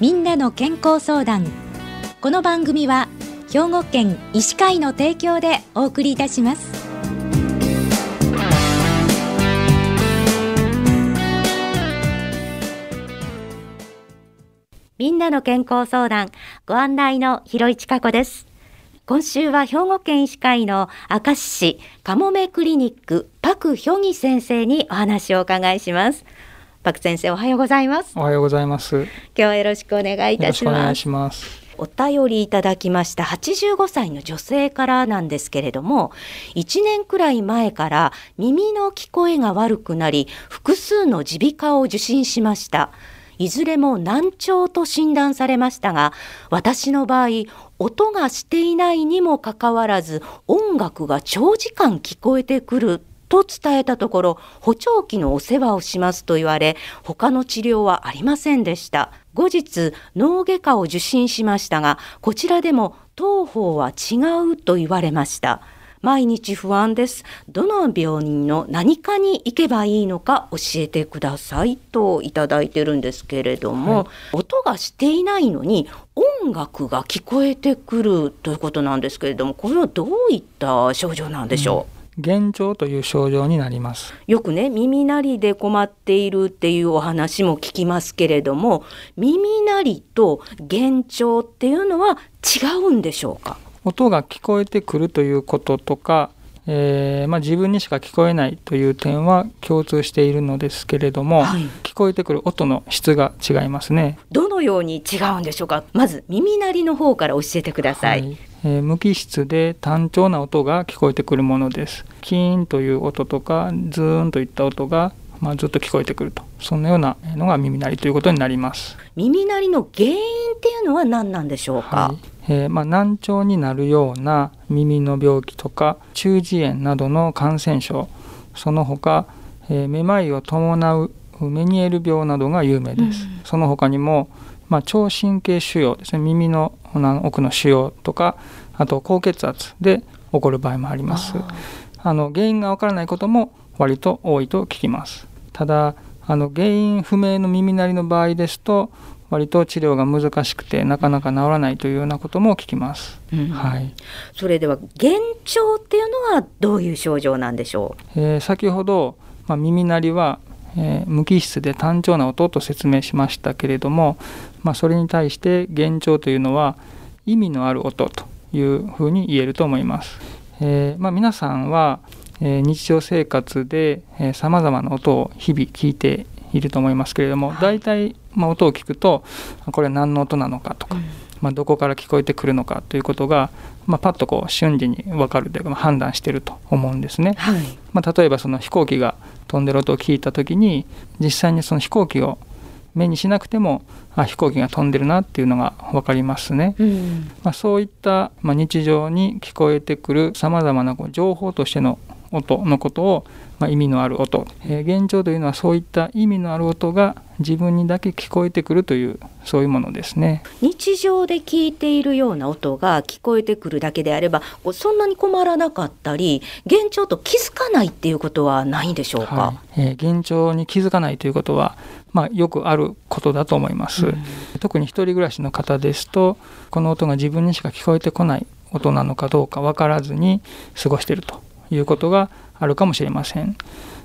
みんなの健康相談。この番組は兵庫県医師会の提供でお送りいたします。みんなの健康相談ご案内の広市加子です。今週は兵庫県医師会の明石市かもめクリニックパクヒョギ先生にお話をお伺いします。パク先生おはようございます。おはようございます。今日はよろしくお願いいたします。お願いします。お便りいただきました。85歳の女性からなんですけれども1年くらい前から耳の聞こえが悪くなり複数の耳鼻科を受診しました。いずれも難聴と診断されましたが私の場合音がしていないにもかかわらず音楽が長時間聞こえてくると伝えたところ補聴器のお世話をしますと言われ他の治療はありませんでした。後日脳外科を受診しましたがこちらでも当方は違うと言われました。毎日不安です。どの病院の何かに行けばいいのか教えてください。といただいてるんですけれども、はい、音がしていないのに音楽が聞こえてくるということなんですけれども、これはどういった症状なんでしょう、うん幻聴という症状になります。よくね耳鳴りで困っているっていうお話も聞きますけれども耳鳴りと幻聴っていうのは違うんでしょうか？音が聞こえてくるということとか、えー、まあ、自分にしか聞こえないという点は共通しているのですけれども、はい、聞こえてくる音の質が違いますね。どのように違うんでしょうか？まず耳鳴りの方から教えてください、はい。えー、無機質で単調な音が聞こえてくるものです。キーンという音とかズーンといった音がまあ、ずっと聞こえてくると。そんなようなのが耳鳴りということになります。耳鳴りの原因っていうのは何なんでしょうか、はい。えー、まあ、難聴になるような耳の病気とか中耳炎などの感染症その他、えー、めまいを伴うメニエール病などが有名です、うん、その他にも、まあ、聴神経腫瘍ですね。耳の奥の腫瘍とかあと高血圧で起こる場合もあります。あの原因がわからないことも割と多いと聞きます。ただあの原因不明の耳鳴りの場合ですと割と治療が難しくてなかなか治らないというようなことも聞きます、うん、はい、それでは幻聴っていうのはどういう症状なんでしょう、えー、先ほど、まあ、耳鳴りは、えー、無機質で単調な音と説明しましたけれども、まあ、それに対して幻聴というのは意味のある音というふうに言えると思います、えー、まあ、皆さんはえ日常生活でさまざまな音を日々聞いていると思いますけれども、はい、大体、まあ、音を聞くとこれは何の音なのかとか、うん、まあ、どこから聞こえてくるのかということが、まあ、パッとこう瞬時に分かるというか、まあ、判断していると思うんですね。はい、まあ、例えばその飛行機が飛んでる音を聞いた時に実際にその飛行機を目にしなくてもあ飛行機が飛んでるなっていうのが分かりますね、うん、まあ、そういった、まあ、日常に聞こえてくるさまざまなこう情報としての音のことを、まあ、意味のある音、えー、現状というのはそういった意味のある音が自分にだけ聞こえてくるというそういうものですね。日常で聞いているような音が聞こえてくるだけであればそんなに困らなかったり幻聴と気づかないっていうことはないんでしょうか、はい、えー、幻聴に気づかないということはまあ、よくあることだと思います、うん、特に一人暮らしの方ですとこの音が自分にしか聞こえてこない音なのかどうか分からずに過ごしているということがあるかもしれません。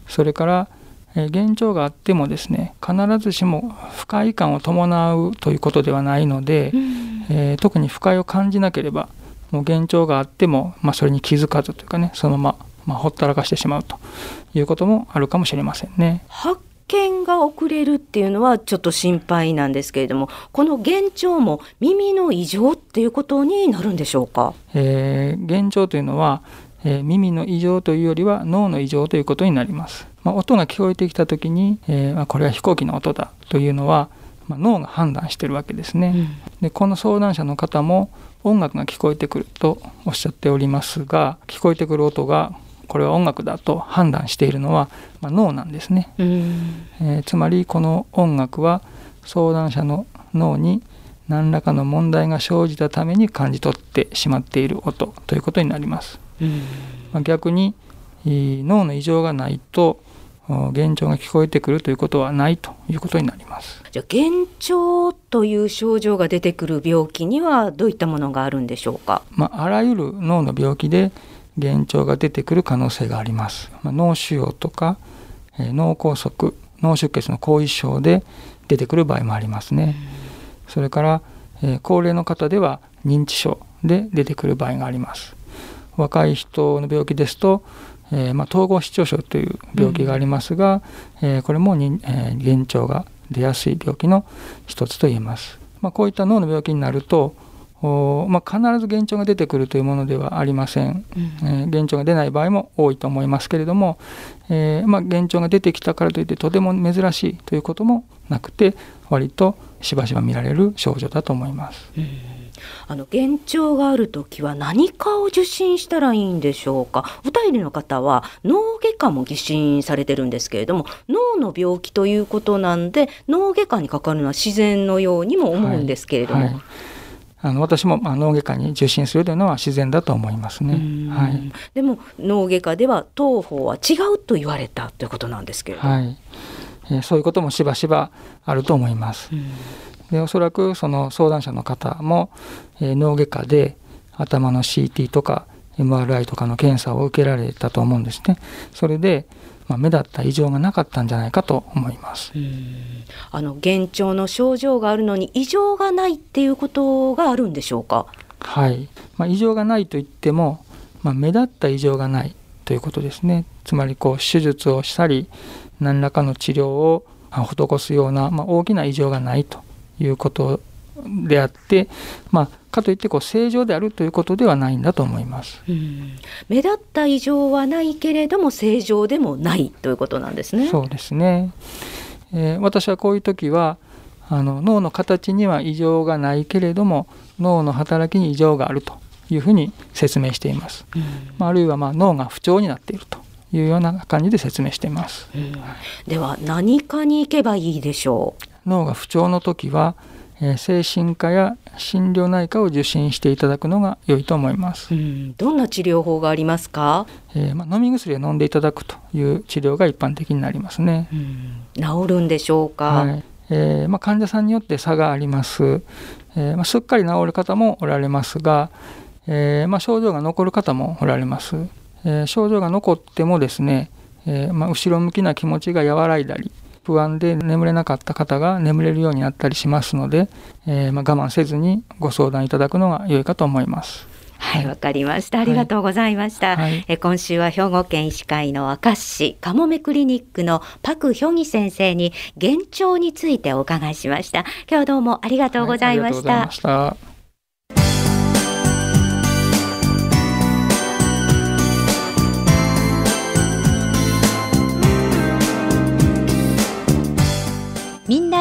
それから幻聴があってもですね必ずしも不快感を伴うということではないので、うん、えー、特に不快を感じなければもう幻聴があっても、まあ、それに気づかずというかねそのまま、まあ、ほったらかしてしまうということもあるかもしれませんね。発見が遅れるっていうのはちょっと心配なんですけれどもこの幻聴も耳の異常っていうことになるんでしょうか、えー、幻聴というのはえー、耳の異常というよりは脳の異常ということになります。まあ、音が聞こえてきた時に、えー、まあ、これは飛行機の音だというのは、まあ、脳が判断してるわけですね。うん、でこの相談者の方も音楽が聞こえてくるとおっしゃっておりますが聞こえてくる音がこれは音楽だと判断しているのは、まあ、脳なんですね、うん、えー、つまりこの音楽は相談者の脳に何らかの問題が生じたために感じ取ってしまっている音ということになります。まあ、逆に脳の異常がないと幻聴が聞こえてくるということはないということになります。じゃあ幻聴という症状が出てくる病気にはどういったものがあるんでしょうか、まあ、あらゆる脳の病気で幻聴が出てくる可能性があります、まあ、脳腫瘍とか、えー、脳梗塞脳出血の後遺症で出てくる場合もありますね、それから、えー、高齢の方では認知症で出てくる場合があります若い人の病気ですとえーまあ、統合失調症という病気がありますが、うん、えー、これもに、えー、幻聴が出やすい病気の一つと言えます。まあ、こういった脳の病気になるとお、まあ、必ず幻聴が出てくるというものではありません、うん、えー、幻聴が出ない場合も多いと思いますけれども、えーまあ、幻聴が出てきたからといってとても珍しいということもなくて割としばしば見られる症状だと思います。うんあの幻聴がある時は何かを受診したらいいんでしょうか？お便りの方は脳外科も受診されてるんですけれども脳の病気ということなんで脳外科にかかるのは自然のようにも思うんですけれども。はい。はい。あの私もまあ脳外科に受診するというのは自然だと思いますね。はい、でも脳外科では当方は違うと言われたということなんですけれども、はい。えー、そういうこともしばしばあると思います。でおそらくその相談者の方も、えー、脳外科で頭の CT とか MRI とかの検査を受けられたと思うんですね。それで、まあ、目立った異常がなかったんじゃないかと思います。あの幻聴の症状があるのに異常がないっていうことがあるんでしょうか？はい、まあ、異常がないといっても、まあ、目立った異常がないということですね。つまりこう手術をしたり何らかの治療を施すような、まあ、大きな異常がないということであって、まあ、かといってこう正常であるということではないんだと思います。目立った異常はないけれども正常でもないということなんですね。そうですね。えー、私はこういう時はあの脳の形には異常がないけれども脳の働きに異常があるというふうに説明しています。まあ、あるいはまあ脳が不調になっているというような感じで説明しています。では何かに行けばいいでしょう？脳が不調の時は、えー、精神科や心療内科を受診していただくのが良いと思います。どんな治療法がありますか？えー、まあ、飲み薬を飲んでいただくという治療が一般的になりますね。治るんでしょうか？はいえー、まあ、患者さんによって差があります。えー、まあ、すっかり治る方もおられますが、えま症状が残る方もおられます。え症状が残ってもですね、えま後ろ向きな気持ちが和らいだり、不安で眠れなかった方が眠れるようになったりしますので、えー、まあ、我慢せずにご相談いただくのが良いかと思います。はい、わかりました。ありがとうございました。はい、え今週は兵庫県医師会の明石市かもめクリニックのパクヒョギ先生に幻聴についてお伺いしました。今日どうもありがとうございました。はい